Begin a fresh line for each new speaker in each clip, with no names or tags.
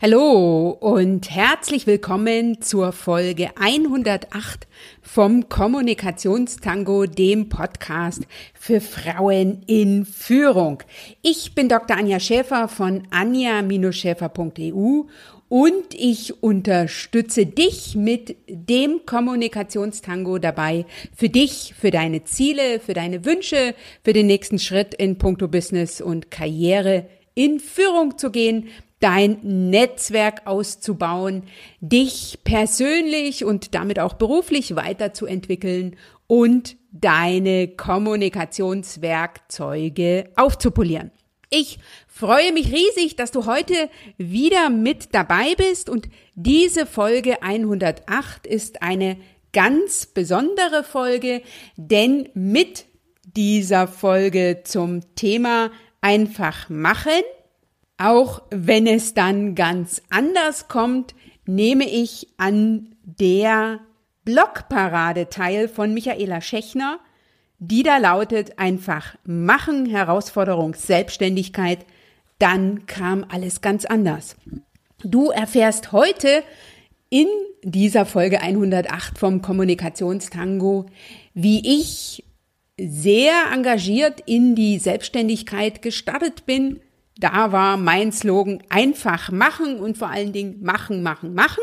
Hallo und herzlich willkommen zur Folge 108 vom Kommunikationstango, dem Podcast für Frauen in Führung. Ich bin Dr. Anja Schäfer von anja-schäfer.eu und ich unterstütze dich mit dem Kommunikationstango dabei, für dich, für deine Ziele, für deine Wünsche, für den nächsten Schritt in puncto Business und Karriere in Führung zu gehen, dein Netzwerk auszubauen, dich persönlich und damit auch beruflich weiterzuentwickeln und deine Kommunikationswerkzeuge aufzupolieren. Ich freue mich riesig, dass du heute wieder mit dabei bist und diese Folge 108 ist eine ganz besondere Folge, denn mit dieser Folge zum Thema einfach machen auch wenn es dann ganz anders kommt, nehme ich an der Blogparade teil von Michaela Schechner, die da lautet einfach machen, Herausforderung, Selbstständigkeit, dann kam alles ganz anders. Du erfährst heute in dieser Folge 108 vom Kommunikationstango, wie ich sehr engagiert in die Selbstständigkeit gestartet bin, da war mein Slogan einfach machen und vor allen Dingen machen, machen, machen.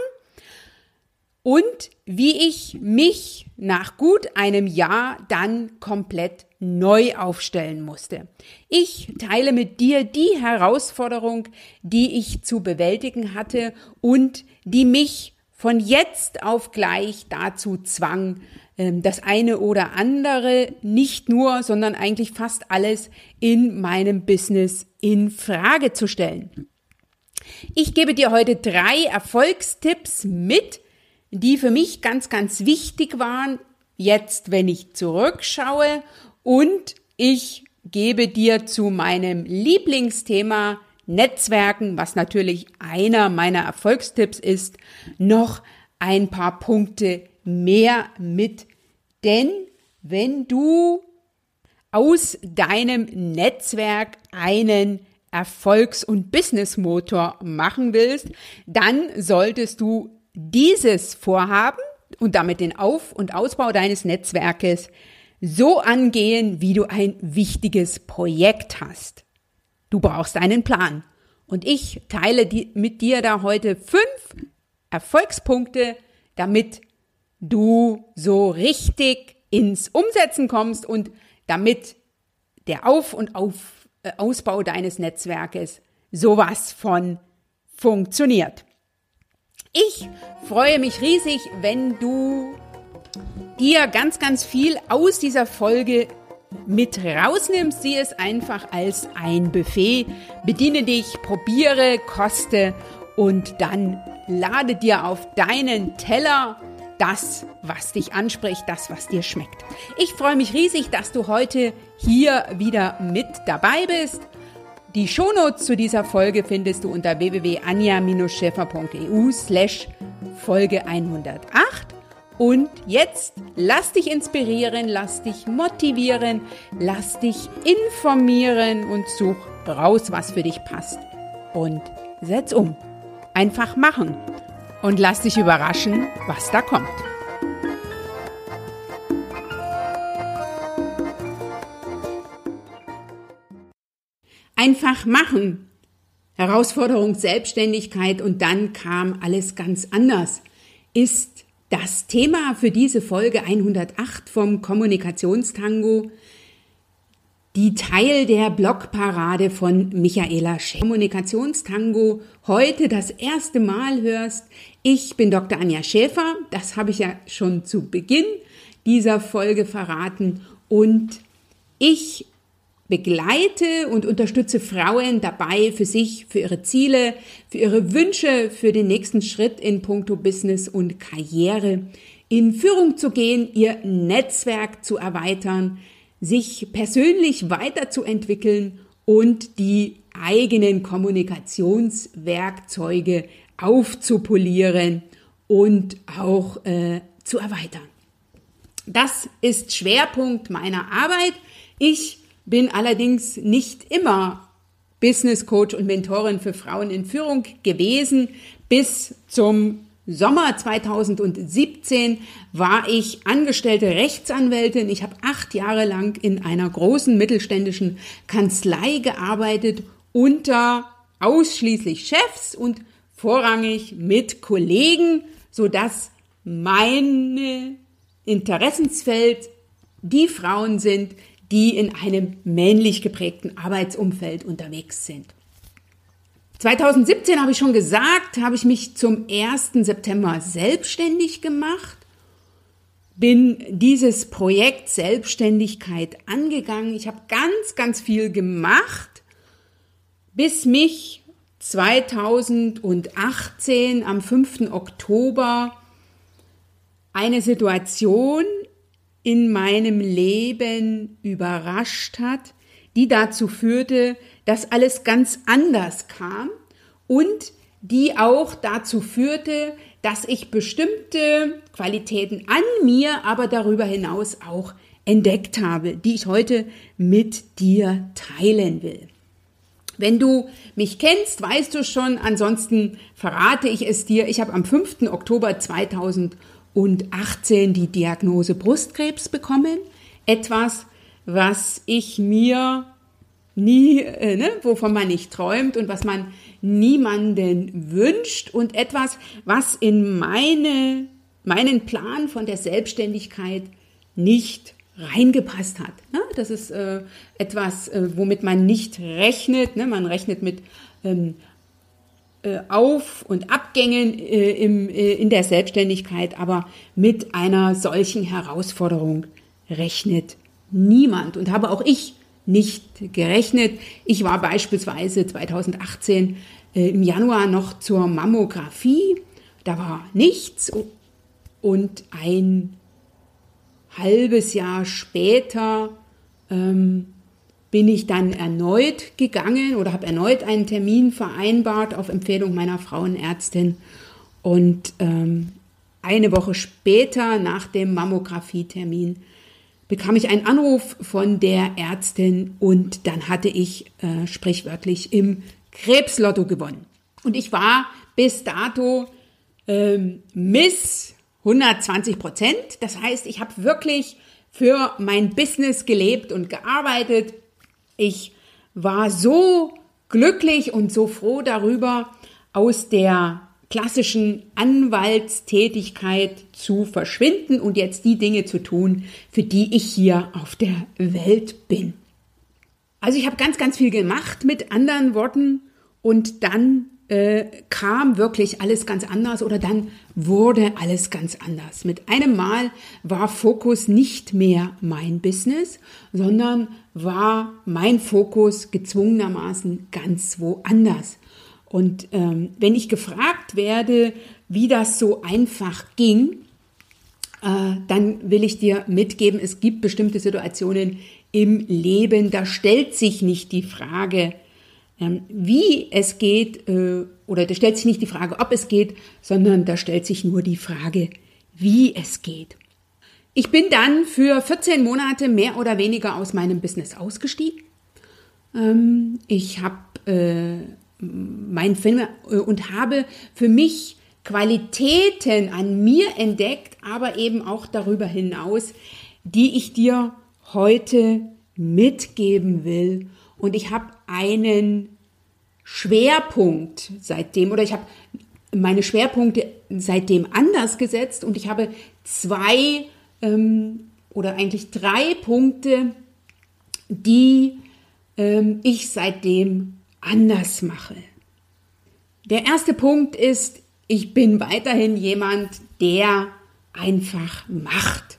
Und wie ich mich nach gut einem Jahr dann komplett neu aufstellen musste. Ich teile mit dir die Herausforderung, die ich zu bewältigen hatte und die mich von jetzt auf gleich dazu zwang, das eine oder andere nicht nur, sondern eigentlich fast alles in meinem Business in Frage zu stellen. Ich gebe dir heute drei Erfolgstipps mit, die für mich ganz, ganz wichtig waren, jetzt, wenn ich zurückschaue und ich gebe dir zu meinem Lieblingsthema Netzwerken, was natürlich einer meiner Erfolgstipps ist, noch ein paar Punkte mehr mit. Denn wenn du aus deinem Netzwerk einen Erfolgs- und Businessmotor machen willst, dann solltest du dieses Vorhaben und damit den Auf- und Ausbau deines Netzwerkes so angehen, wie du ein wichtiges Projekt hast. Du brauchst einen Plan. Und ich teile die, mit dir da heute fünf Erfolgspunkte, damit du so richtig ins Umsetzen kommst und damit der Auf- und Auf, äh, Ausbau deines Netzwerkes sowas von funktioniert. Ich freue mich riesig, wenn du dir ganz, ganz viel aus dieser Folge mit rausnimmst. Sieh es einfach als ein Buffet. Bediene dich, probiere, koste und dann lade dir auf deinen Teller das, was dich anspricht, das, was dir schmeckt. Ich freue mich riesig, dass du heute hier wieder mit dabei bist. Die Shownotes zu dieser Folge findest du unter www.anja-schäfer.eu slash Folge 108. Und jetzt lass dich inspirieren, lass dich motivieren, lass dich informieren und such raus, was für dich passt. Und setz um. Einfach machen und lass dich überraschen, was da kommt. Einfach machen. Herausforderung Selbstständigkeit und dann kam alles ganz anders. Ist das Thema für diese Folge 108 vom Kommunikationstango die Teil der Blogparade von Michaela Sch Kommunikationstango heute das erste Mal hörst. Ich bin Dr. Anja Schäfer, das habe ich ja schon zu Beginn dieser Folge verraten und ich begleite und unterstütze Frauen dabei, für sich, für ihre Ziele, für ihre Wünsche, für den nächsten Schritt in puncto Business und Karriere in Führung zu gehen, ihr Netzwerk zu erweitern, sich persönlich weiterzuentwickeln und die eigenen Kommunikationswerkzeuge aufzupolieren und auch äh, zu erweitern. Das ist Schwerpunkt meiner Arbeit. Ich bin allerdings nicht immer Business Coach und Mentorin für Frauen in Führung gewesen. Bis zum Sommer 2017 war ich angestellte Rechtsanwältin. Ich habe acht Jahre lang in einer großen mittelständischen Kanzlei gearbeitet unter ausschließlich Chefs und vorrangig mit Kollegen, sodass mein Interessensfeld die Frauen sind, die in einem männlich geprägten Arbeitsumfeld unterwegs sind. 2017 habe ich schon gesagt, habe ich mich zum 1. September selbstständig gemacht, bin dieses Projekt Selbstständigkeit angegangen. Ich habe ganz, ganz viel gemacht, bis mich 2018 am 5. Oktober eine Situation in meinem Leben überrascht hat, die dazu führte, dass alles ganz anders kam und die auch dazu führte, dass ich bestimmte Qualitäten an mir, aber darüber hinaus auch entdeckt habe, die ich heute mit dir teilen will. Wenn du mich kennst, weißt du schon, ansonsten verrate ich es dir. Ich habe am 5. Oktober 2018 die Diagnose Brustkrebs bekommen. Etwas, was ich mir nie, äh, ne, wovon man nicht träumt und was man niemanden wünscht und etwas, was in meine, meinen Plan von der Selbstständigkeit nicht reingepasst hat. Ne? Das ist äh, etwas, äh, womit man nicht rechnet. Ne? Man rechnet mit ähm, äh, Auf- und Abgängen äh, im, äh, in der Selbstständigkeit, aber mit einer solchen Herausforderung rechnet niemand und habe auch ich nicht gerechnet. Ich war beispielsweise 2018 äh, im Januar noch zur Mammographie. Da war nichts und ein halbes Jahr später ähm, bin ich dann erneut gegangen oder habe erneut einen Termin vereinbart auf Empfehlung meiner Frauenärztin. Und ähm, eine Woche später, nach dem Mammographietermin, bekam ich einen Anruf von der Ärztin und dann hatte ich äh, sprichwörtlich im Krebslotto gewonnen. Und ich war bis dato ähm, Miss 120 Prozent. Das heißt, ich habe wirklich für mein Business gelebt und gearbeitet. Ich war so glücklich und so froh darüber, aus der klassischen Anwaltstätigkeit zu verschwinden und jetzt die Dinge zu tun, für die ich hier auf der Welt bin. Also ich habe ganz, ganz viel gemacht mit anderen Worten und dann äh, kam wirklich alles ganz anders oder dann wurde alles ganz anders. Mit einem Mal war Fokus nicht mehr mein Business, sondern war mein Fokus gezwungenermaßen ganz woanders. Und ähm, wenn ich gefragt werde, wie das so einfach ging, äh, dann will ich dir mitgeben, es gibt bestimmte Situationen im Leben, da stellt sich nicht die Frage, ähm, wie es geht, äh, oder da stellt sich nicht die Frage, ob es geht, sondern da stellt sich nur die Frage, wie es geht. Ich bin dann für 14 Monate mehr oder weniger aus meinem Business ausgestiegen. Ähm, ich habe äh, meinen Film äh, und habe für mich Qualitäten an mir entdeckt, aber eben auch darüber hinaus, die ich dir heute mitgeben will. Und ich habe einen Schwerpunkt seitdem, oder ich habe meine Schwerpunkte seitdem anders gesetzt und ich habe zwei ähm, oder eigentlich drei Punkte, die ähm, ich seitdem anders mache. Der erste Punkt ist, ich bin weiterhin jemand, der einfach macht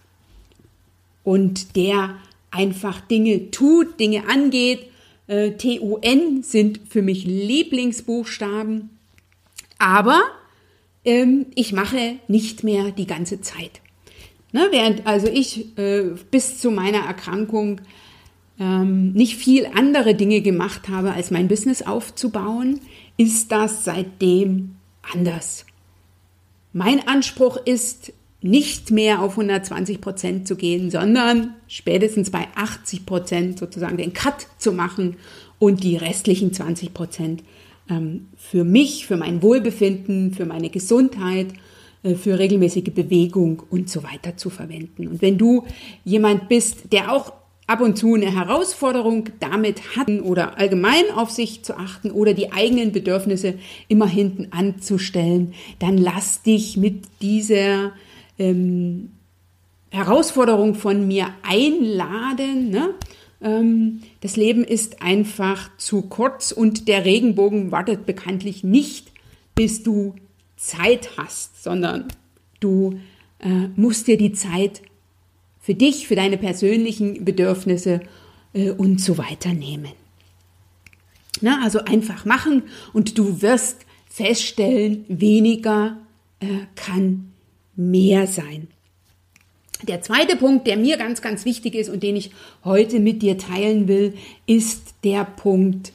und der einfach Dinge tut, Dinge angeht äh, T-U-N sind für mich Lieblingsbuchstaben. Aber ähm, ich mache nicht mehr die ganze Zeit. Ne, während also ich äh, bis zu meiner Erkrankung ähm, nicht viel andere Dinge gemacht habe, als mein Business aufzubauen, ist das seitdem anders. Mein Anspruch ist, nicht mehr auf 120 Prozent zu gehen, sondern spätestens bei 80 Prozent sozusagen den Cut zu machen und die restlichen 20 Prozent ähm, für mich, für mein Wohlbefinden, für meine Gesundheit, äh, für regelmäßige Bewegung und so weiter zu verwenden. Und wenn du jemand bist, der auch ab und zu eine Herausforderung damit hatten oder allgemein auf sich zu achten oder die eigenen Bedürfnisse immer hinten anzustellen, dann lass dich mit dieser ähm, Herausforderung von mir einladen. Ne? Ähm, das Leben ist einfach zu kurz und der Regenbogen wartet bekanntlich nicht, bis du Zeit hast, sondern du äh, musst dir die Zeit für dich, für deine persönlichen Bedürfnisse äh, und so weiter nehmen. Na, also einfach machen und du wirst feststellen, weniger äh, kann mehr sein. Der zweite Punkt, der mir ganz, ganz wichtig ist und den ich heute mit dir teilen will, ist der Punkt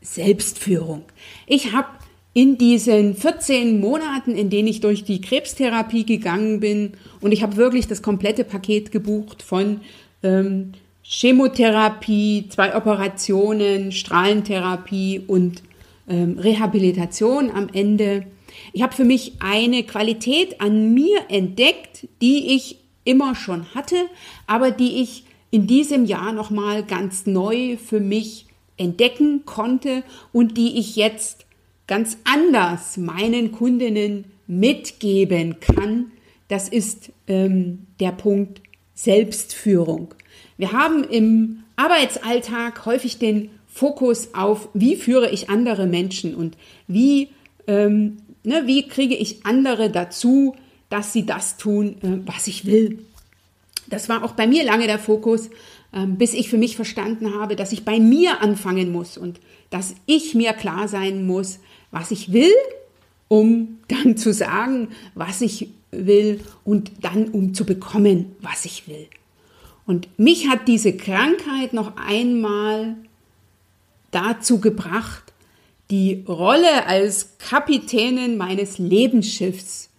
Selbstführung. Ich habe in diesen 14 Monaten, in denen ich durch die Krebstherapie gegangen bin, und ich habe wirklich das komplette Paket gebucht von ähm, Chemotherapie, zwei Operationen, Strahlentherapie und ähm, Rehabilitation am Ende. Ich habe für mich eine Qualität an mir entdeckt, die ich immer schon hatte, aber die ich in diesem Jahr nochmal ganz neu für mich entdecken konnte und die ich jetzt ganz anders meinen Kundinnen mitgeben kann, das ist ähm, der Punkt Selbstführung. Wir haben im Arbeitsalltag häufig den Fokus auf, wie führe ich andere Menschen und wie, ähm, ne, wie kriege ich andere dazu, dass sie das tun, äh, was ich will. Das war auch bei mir lange der Fokus, bis ich für mich verstanden habe, dass ich bei mir anfangen muss und dass ich mir klar sein muss, was ich will, um dann zu sagen, was ich will und dann um zu bekommen, was ich will. Und mich hat diese Krankheit noch einmal dazu gebracht, die Rolle als Kapitänin meines Lebensschiffs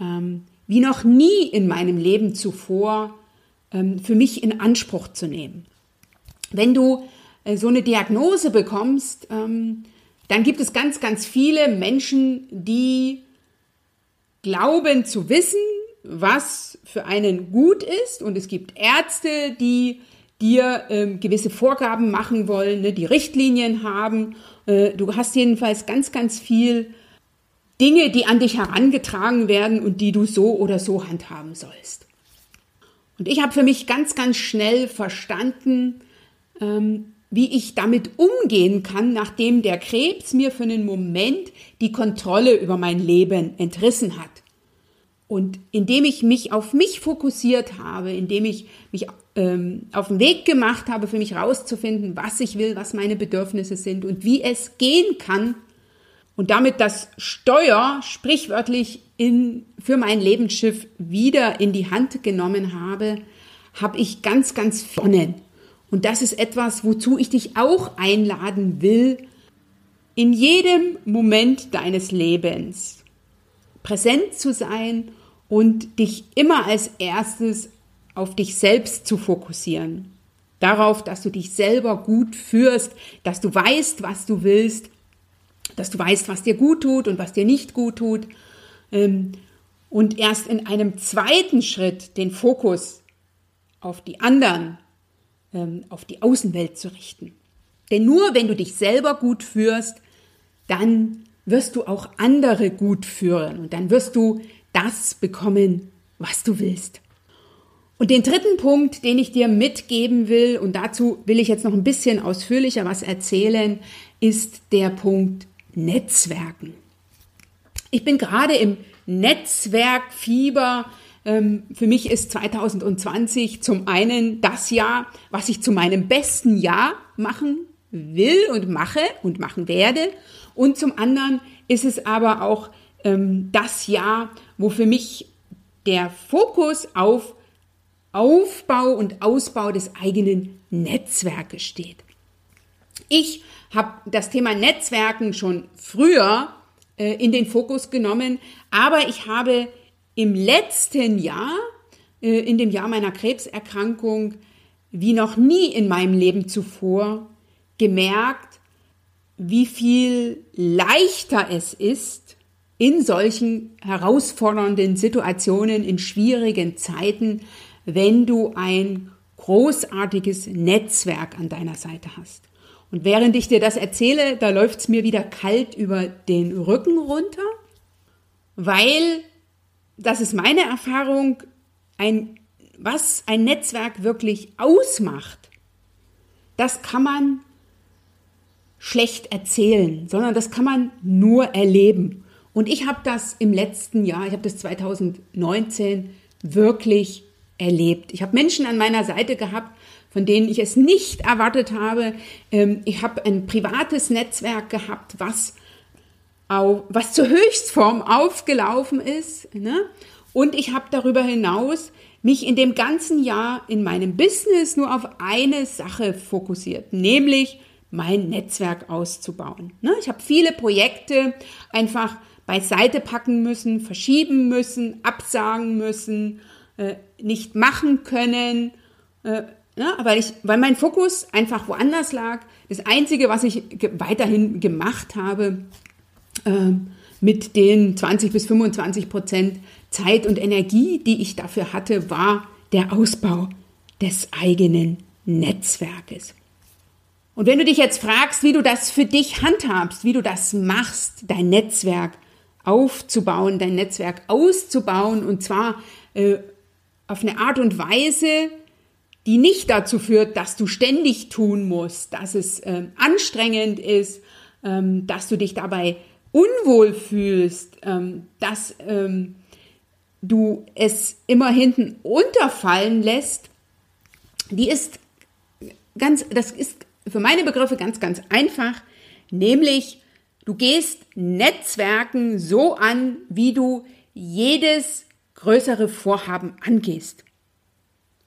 ähm, wie noch nie in meinem Leben zuvor ähm, für mich in Anspruch zu nehmen. Wenn du äh, so eine Diagnose bekommst, ähm, dann gibt es ganz, ganz viele Menschen, die glauben zu wissen, was für einen gut ist. Und es gibt Ärzte, die dir ähm, gewisse Vorgaben machen wollen, ne, die Richtlinien haben. Äh, du hast jedenfalls ganz, ganz viel Dinge, die an dich herangetragen werden und die du so oder so handhaben sollst. Und ich habe für mich ganz, ganz schnell verstanden, ähm, wie ich damit umgehen kann, nachdem der Krebs mir für einen Moment die Kontrolle über mein Leben entrissen hat. Und indem ich mich auf mich fokussiert habe, indem ich mich ähm, auf den Weg gemacht habe, für mich herauszufinden, was ich will, was meine Bedürfnisse sind und wie es gehen kann, und damit das Steuer sprichwörtlich in, für mein Lebensschiff wieder in die Hand genommen habe, habe ich ganz, ganz vorne und das ist etwas, wozu ich dich auch einladen will, in jedem Moment deines Lebens präsent zu sein und dich immer als erstes auf dich selbst zu fokussieren. Darauf, dass du dich selber gut führst, dass du weißt, was du willst, dass du weißt, was dir gut tut und was dir nicht gut tut. Ähm, und erst in einem zweiten Schritt den Fokus auf die anderen ähm, auf die Außenwelt zu richten. Denn nur wenn du dich selber gut führst, dann wirst du auch andere gut führen und dann wirst du das bekommen, was du willst. Und den dritten Punkt, den ich dir mitgeben will, und dazu will ich jetzt noch ein bisschen ausführlicher was erzählen, ist der Punkt Netzwerken. Ich bin gerade im Netzwerkfieber ähm, für mich ist 2020 zum einen das Jahr, was ich zu meinem besten Jahr machen will und mache und machen werde. Und zum anderen ist es aber auch ähm, das Jahr, wo für mich der Fokus auf Aufbau und Ausbau des eigenen Netzwerkes steht. Ich habe das Thema Netzwerken schon früher äh, in den Fokus genommen, aber ich habe im letzten Jahr, äh, in dem Jahr meiner Krebserkrankung, wie noch nie in meinem Leben zuvor, gemerkt, wie viel leichter es ist, in solchen herausfordernden Situationen, in schwierigen Zeiten, wenn du ein großartiges Netzwerk an deiner Seite hast. Und während ich dir das erzähle, da läuft es mir wieder kalt über den Rücken runter, weil, das ist meine Erfahrung, ein, was ein Netzwerk wirklich ausmacht, das kann man schlecht erzählen, sondern das kann man nur erleben. Und ich habe das im letzten Jahr, ich habe das 2019 wirklich erlebt. Ich habe Menschen an meiner Seite gehabt, von denen ich es nicht erwartet habe. Ähm, ich habe ein privates Netzwerk gehabt, was, was zur Höchstform aufgelaufen ist. Ne? Und ich habe darüber hinaus mich in dem ganzen Jahr in meinem Business nur auf eine Sache fokussiert, nämlich mein Netzwerk auszubauen. Ne? Ich habe viele Projekte einfach beiseite packen müssen, verschieben müssen, absagen müssen, äh, nicht machen können, äh, ja, weil, ich, weil mein Fokus einfach woanders lag. Das Einzige, was ich ge weiterhin gemacht habe, äh, mit den 20 bis 25 Prozent Zeit und Energie, die ich dafür hatte, war der Ausbau des eigenen Netzwerkes. Und wenn du dich jetzt fragst, wie du das für dich handhabst, wie du das machst, dein Netzwerk aufzubauen, dein Netzwerk auszubauen, und zwar äh, auf eine Art und Weise, die nicht dazu führt, dass du ständig tun musst, dass es äh, anstrengend ist, ähm, dass du dich dabei unwohl fühlst, ähm, dass ähm, du es immer hinten unterfallen lässt, die ist ganz, das ist für meine Begriffe ganz, ganz einfach, nämlich du gehst Netzwerken so an, wie du jedes größere Vorhaben angehst.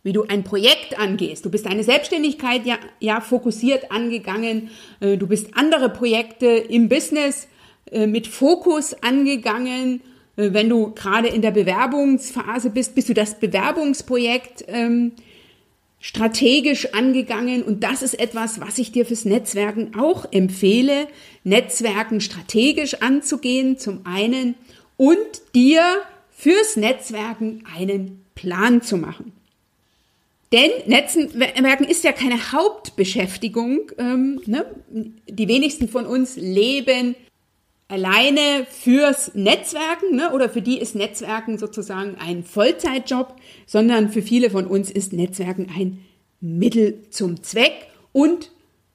Wie du ein Projekt angehst. Du bist deine Selbstständigkeit ja, ja fokussiert angegangen. Äh, du bist andere Projekte im Business äh, mit Fokus angegangen. Äh, wenn du gerade in der Bewerbungsphase bist, bist du das Bewerbungsprojekt ähm, strategisch angegangen. Und das ist etwas, was ich dir fürs Netzwerken auch empfehle. Netzwerken strategisch anzugehen, zum einen, und dir fürs Netzwerken einen Plan zu machen. Denn Netzwerken ist ja keine Hauptbeschäftigung. Ähm, ne? Die wenigsten von uns leben alleine fürs Netzwerken ne? oder für die ist Netzwerken sozusagen ein Vollzeitjob, sondern für viele von uns ist Netzwerken ein Mittel zum Zweck und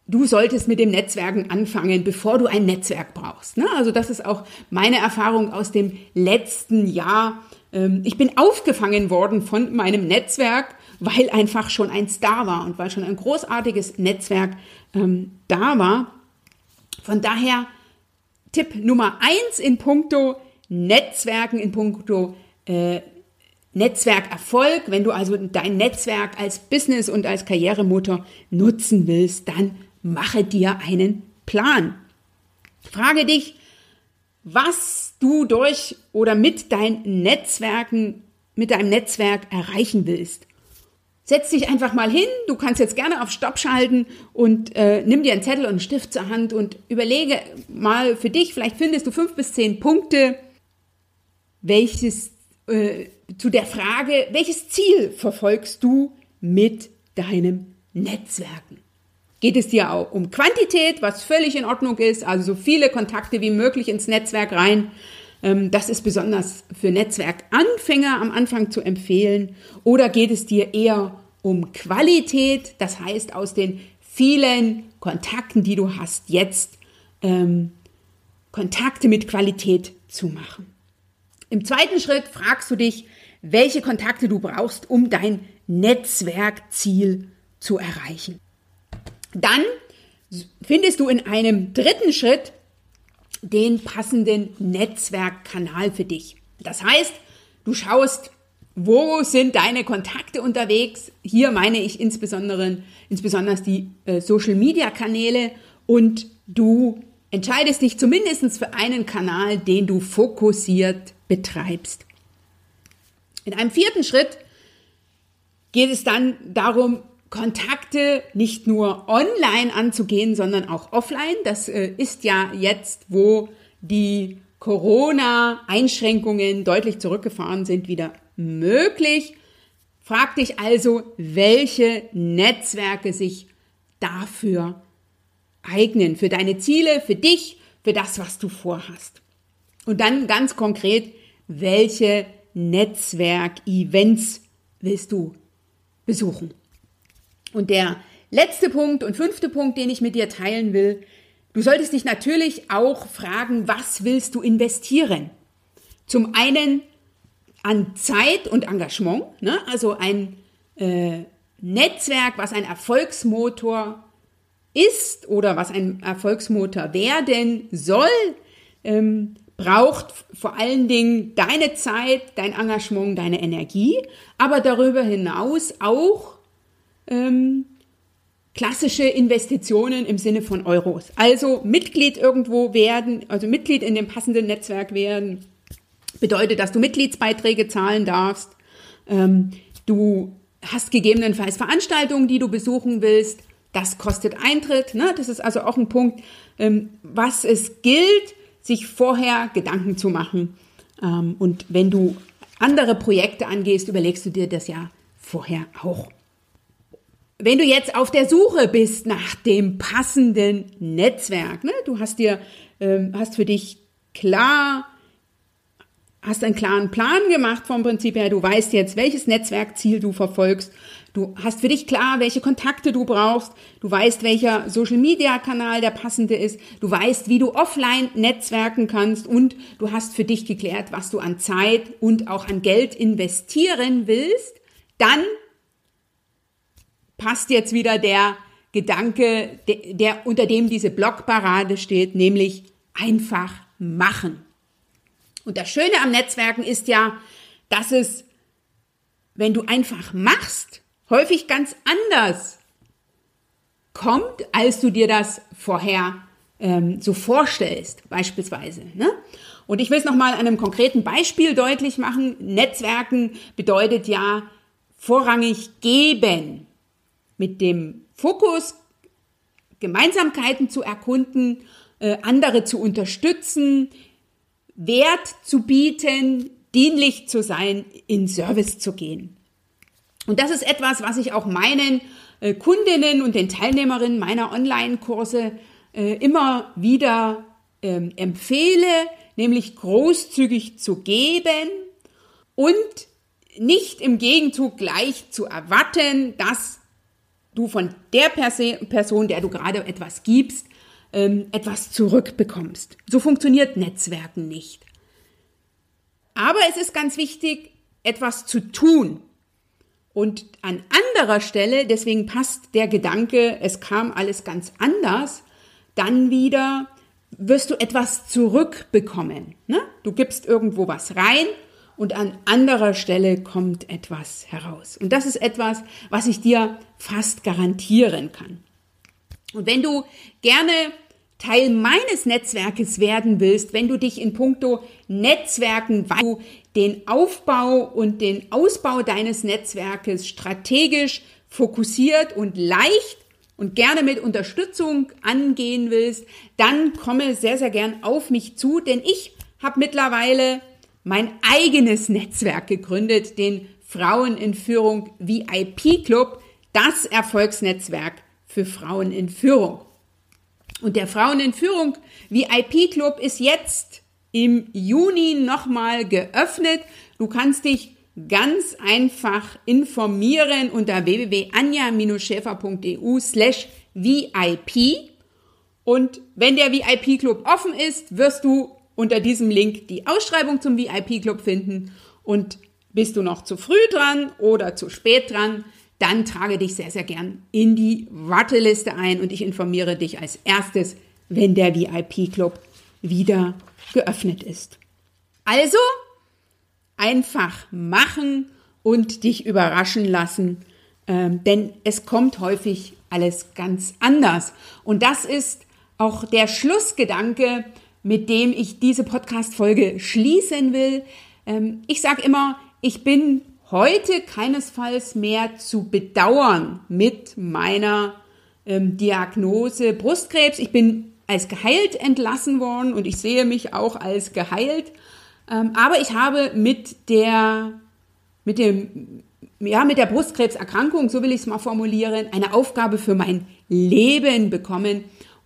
du solltest mit dem Netzwerken anfangen, bevor du ein Netzwerk brauchst. Ne? Also das ist auch meine Erfahrung aus dem letzten Jahr. Ähm, ich bin aufgefangen worden von meinem Netzwerk, weil einfach schon ein Star war und weil schon ein großartiges Netzwerk ähm, da war. Von daher Tipp Nummer eins in puncto Netzwerken, in puncto äh, Netzwerkerfolg. Wenn du also dein Netzwerk als Business und als Karrieremotor nutzen willst, dann mache dir einen Plan. Frage dich, was du durch oder mit deinen Netzwerken, mit deinem Netzwerk erreichen willst. Setz dich einfach mal hin, du kannst jetzt gerne auf Stopp schalten und äh, nimm dir einen Zettel und einen Stift zur Hand und überlege mal für dich, vielleicht findest du fünf bis zehn Punkte, welches äh, zu der Frage, welches Ziel verfolgst du mit deinem Netzwerken? geht es dir auch um Quantität, was völlig in Ordnung ist, also so viele Kontakte wie möglich ins Netzwerk rein. Ähm, das ist besonders für Netzwerkanfänger am Anfang zu empfehlen. Oder geht es dir eher um Qualität, das heißt aus den vielen Kontakten, die du hast, jetzt ähm, Kontakte mit Qualität zu machen. Im zweiten Schritt fragst du dich, welche Kontakte du brauchst, um dein Netzwerkziel zu erreichen. Dann findest du in einem dritten Schritt den passenden Netzwerkkanal für dich. Das heißt, du schaust, wo sind deine Kontakte unterwegs? Hier meine ich insbesondere, insbesondere die äh, Social Media Kanäle und du entscheidest dich zumindest für einen Kanal, den du fokussiert betreibst. In einem vierten Schritt geht es dann darum, Kontakte nicht nur online anzugehen, sondern auch offline. Das äh, ist ja jetzt, wo die Corona-Einschränkungen deutlich zurückgefahren sind, wieder möglich. Frag dich also, welche Netzwerke sich dafür eignen, für deine Ziele, für dich, für das, was du vorhast. Und dann ganz konkret, welche Netzwerk-Events willst du besuchen? Und der letzte Punkt und fünfte Punkt, den ich mit dir teilen will, du solltest dich natürlich auch fragen, was willst du investieren? Zum einen an Zeit und Engagement, ne? also ein äh, Netzwerk, was ein Erfolgsmotor ist oder was ein Erfolgsmotor werden soll, ähm, braucht vor allen Dingen deine Zeit, dein Engagement, deine Energie, aber darüber hinaus auch ähm, klassische Investitionen im Sinne von Euros. Also Mitglied irgendwo werden, also Mitglied in dem passenden Netzwerk werden, bedeutet, dass du Mitgliedsbeiträge zahlen darfst. Ähm, du hast gegebenenfalls Veranstaltungen, die du besuchen willst. Das kostet Eintritt. Ne? Das ist also auch ein Punkt, ähm, was es gilt, sich vorher Gedanken zu machen. Ähm, und wenn du andere Projekte angehst, überlegst du dir das ja vorher auch. Wenn du jetzt auf der Suche bist nach dem passenden Netzwerk, ne? du hast dir, ähm, hast für dich klar hast einen klaren Plan gemacht vom Prinzip her. Du weißt jetzt, welches Netzwerkziel du verfolgst. Du hast für dich klar, welche Kontakte du brauchst. Du weißt, welcher Social Media Kanal der passende ist. Du weißt, wie du offline netzwerken kannst und du hast für dich geklärt, was du an Zeit und auch an Geld investieren willst. Dann passt jetzt wieder der Gedanke, der, der unter dem diese Blogparade steht, nämlich einfach machen. Und das Schöne am Netzwerken ist ja, dass es, wenn du einfach machst, häufig ganz anders kommt, als du dir das vorher ähm, so vorstellst, beispielsweise. Ne? Und ich will es nochmal an einem konkreten Beispiel deutlich machen. Netzwerken bedeutet ja vorrangig geben, mit dem Fokus, Gemeinsamkeiten zu erkunden, äh, andere zu unterstützen, Wert zu bieten, dienlich zu sein, in Service zu gehen. Und das ist etwas, was ich auch meinen äh, Kundinnen und den Teilnehmerinnen meiner Online-Kurse äh, immer wieder ähm, empfehle, nämlich großzügig zu geben und nicht im Gegenzug gleich zu erwarten, dass du von der Person, der du gerade etwas gibst, ähm, etwas zurückbekommst. So funktioniert Netzwerken nicht. Aber es ist ganz wichtig, etwas zu tun. Und an anderer Stelle, deswegen passt der Gedanke, es kam alles ganz anders, dann wieder wirst du etwas zurückbekommen. Ne? Du gibst irgendwo was rein und an anderer Stelle kommt etwas heraus. Und das ist etwas, was ich dir fast garantieren kann. Und wenn du gerne Teil meines Netzwerkes werden willst, wenn du dich in puncto Netzwerken, weil du den Aufbau und den Ausbau deines Netzwerkes strategisch fokussiert und leicht und gerne mit Unterstützung angehen willst, dann komme sehr, sehr gern auf mich zu, denn ich habe mittlerweile mein eigenes Netzwerk gegründet, den Frauen in Führung VIP Club, das Erfolgsnetzwerk für Frauen in Führung. Und der Frauen in Führung VIP Club ist jetzt im Juni nochmal geöffnet. Du kannst dich ganz einfach informieren unter www.anja-schäfer.eu slash VIP. Und wenn der VIP Club offen ist, wirst du unter diesem Link die Ausschreibung zum VIP Club finden. Und bist du noch zu früh dran oder zu spät dran, dann trage dich sehr, sehr gern in die Warteliste ein und ich informiere dich als erstes, wenn der VIP-Club wieder geöffnet ist. Also einfach machen und dich überraschen lassen, ähm, denn es kommt häufig alles ganz anders. Und das ist auch der Schlussgedanke, mit dem ich diese Podcast-Folge schließen will. Ähm, ich sage immer, ich bin heute keinesfalls mehr zu bedauern mit meiner ähm, Diagnose Brustkrebs. Ich bin als geheilt entlassen worden und ich sehe mich auch als geheilt. Ähm, aber ich habe mit der, mit dem, ja, mit der Brustkrebserkrankung, so will ich es mal formulieren, eine Aufgabe für mein Leben bekommen,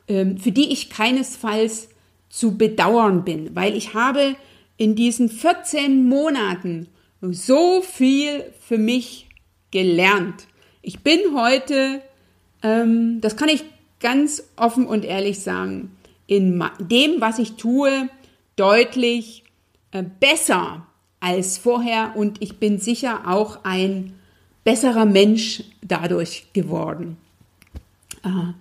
für die ich keinesfalls zu bedauern bin, weil ich habe in diesen 14 Monaten so viel für mich gelernt. Ich bin heute, ähm, das kann ich ganz offen und ehrlich sagen, in dem, was ich tue, deutlich äh, besser als vorher und ich bin sicher auch ein besserer Mensch dadurch geworden. Äh,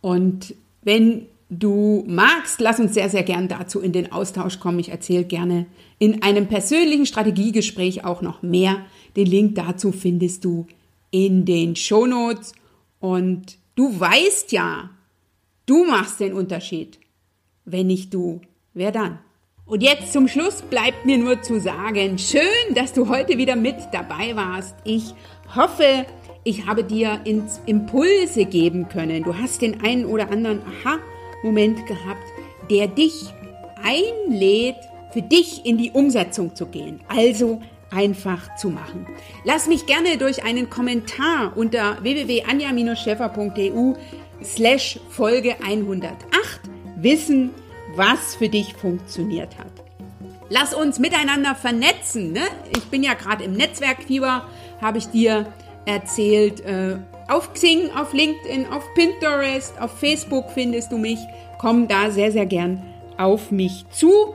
und wenn du magst, lass uns sehr, sehr gern dazu in den Austausch kommen. Ich erzähle gerne in einem persönlichen Strategiegespräch auch noch mehr. Den Link dazu findest du in den Shownotes. Und du weißt ja, du machst den Unterschied. Wenn nicht du, wer dann? Und jetzt zum Schluss bleibt mir nur zu sagen, schön, dass du heute wieder mit dabei warst. Ich hoffe, ich habe dir Impulse geben können. Du hast den einen oder anderen Aha-Moment gehabt, der dich einlädt, für dich in die Umsetzung zu gehen. Also einfach zu machen. Lass mich gerne durch einen Kommentar unter www.anja-scheffer.eu slash Folge 108 wissen, was für dich funktioniert hat. Lass uns miteinander vernetzen. Ne? Ich bin ja gerade im Netzwerkfieber, habe ich dir erzählt. Äh, auf Xing, auf LinkedIn, auf Pinterest, auf Facebook findest du mich. Komm da sehr, sehr gern auf mich zu.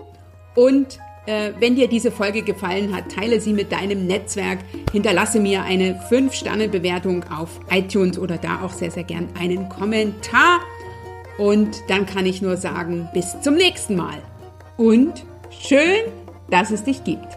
Und äh, wenn dir diese Folge gefallen hat, teile sie mit deinem Netzwerk. Hinterlasse mir eine 5-Sterne-Bewertung auf iTunes oder da auch sehr, sehr gern einen Kommentar. Und dann kann ich nur sagen, bis zum nächsten Mal. Und schön, dass es dich gibt.